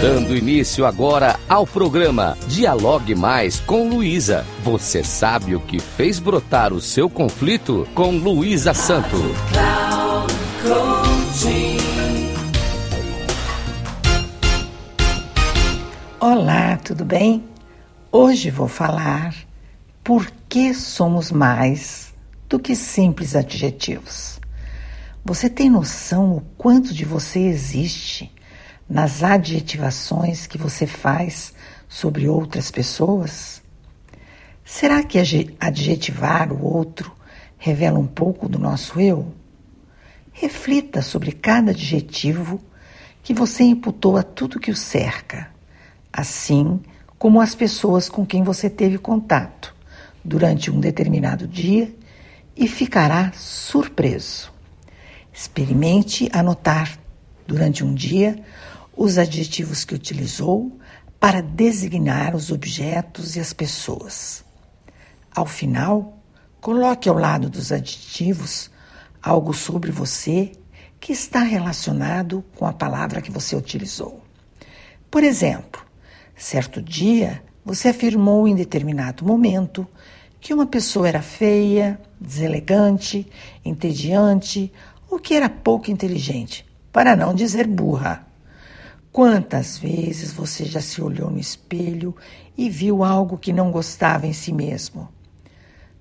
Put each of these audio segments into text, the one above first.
Dando início agora ao programa Dialogue Mais com Luísa. Você sabe o que fez brotar o seu conflito com Luísa Santo. Olá, tudo bem? Hoje vou falar por que somos mais do que simples adjetivos. Você tem noção o quanto de você existe nas adjetivações que você faz sobre outras pessoas? Será que adjetivar o outro revela um pouco do nosso eu? Reflita sobre cada adjetivo que você imputou a tudo que o cerca, assim como as pessoas com quem você teve contato durante um determinado dia e ficará surpreso. Experimente anotar durante um dia os adjetivos que utilizou para designar os objetos e as pessoas. Ao final, coloque ao lado dos adjetivos algo sobre você que está relacionado com a palavra que você utilizou. Por exemplo, certo dia você afirmou em determinado momento que uma pessoa era feia, deselegante, entediante ou que era pouco inteligente, para não dizer burra. Quantas vezes você já se olhou no espelho e viu algo que não gostava em si mesmo?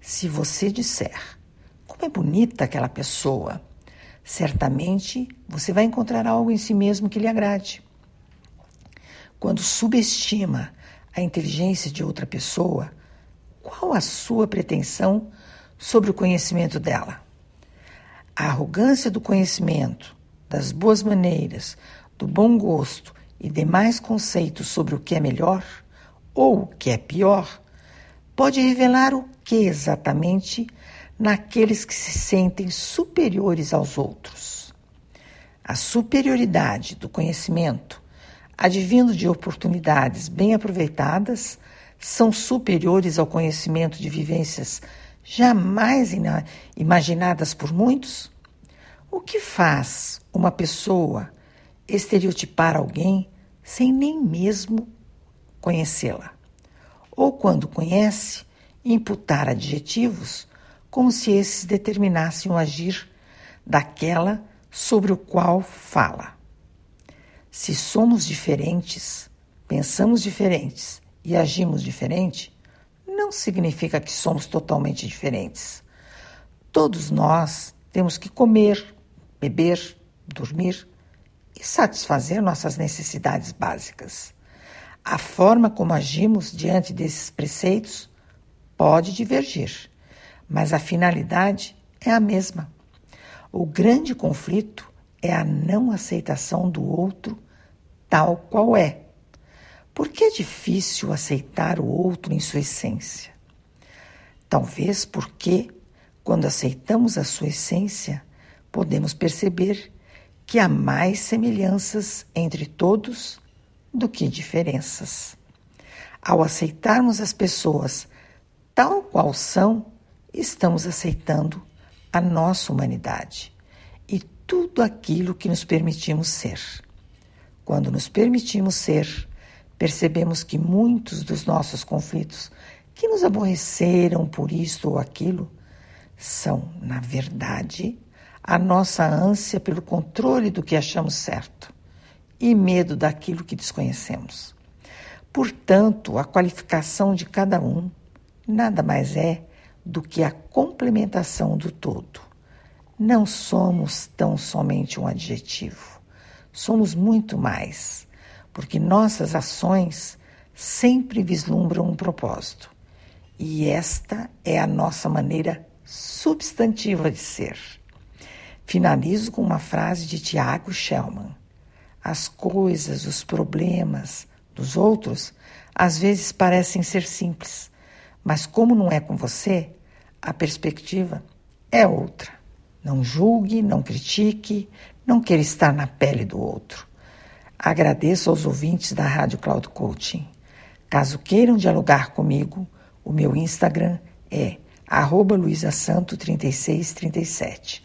Se você disser, como é bonita aquela pessoa, certamente você vai encontrar algo em si mesmo que lhe agrade. Quando subestima a inteligência de outra pessoa, qual a sua pretensão sobre o conhecimento dela? A arrogância do conhecimento, das boas maneiras, do bom gosto e demais conceitos sobre o que é melhor ou o que é pior, pode revelar o que exatamente naqueles que se sentem superiores aos outros. A superioridade do conhecimento, advindo de oportunidades bem aproveitadas, são superiores ao conhecimento de vivências jamais imaginadas por muitos? O que faz uma pessoa estereotipar alguém sem nem mesmo conhecê-la. Ou quando conhece, imputar adjetivos como se esses determinassem o agir daquela sobre o qual fala. Se somos diferentes, pensamos diferentes e agimos diferente, não significa que somos totalmente diferentes. Todos nós temos que comer, beber, dormir e satisfazer nossas necessidades básicas. A forma como agimos diante desses preceitos pode divergir, mas a finalidade é a mesma. O grande conflito é a não aceitação do outro tal qual é. Por que é difícil aceitar o outro em sua essência? Talvez porque, quando aceitamos a sua essência, podemos perceber que há mais semelhanças entre todos do que diferenças. Ao aceitarmos as pessoas tal qual são, estamos aceitando a nossa humanidade e tudo aquilo que nos permitimos ser. Quando nos permitimos ser, percebemos que muitos dos nossos conflitos que nos aborreceram por isto ou aquilo são, na verdade, a nossa ânsia pelo controle do que achamos certo e medo daquilo que desconhecemos. Portanto, a qualificação de cada um nada mais é do que a complementação do todo. Não somos tão somente um adjetivo, somos muito mais, porque nossas ações sempre vislumbram um propósito. E esta é a nossa maneira substantiva de ser. Finalizo com uma frase de Tiago Shellman. As coisas, os problemas dos outros às vezes parecem ser simples, mas como não é com você, a perspectiva é outra. Não julgue, não critique, não queira estar na pele do outro. Agradeço aos ouvintes da Rádio Cloud Coaching. Caso queiram dialogar comigo, o meu Instagram é arroba luisasanto3637.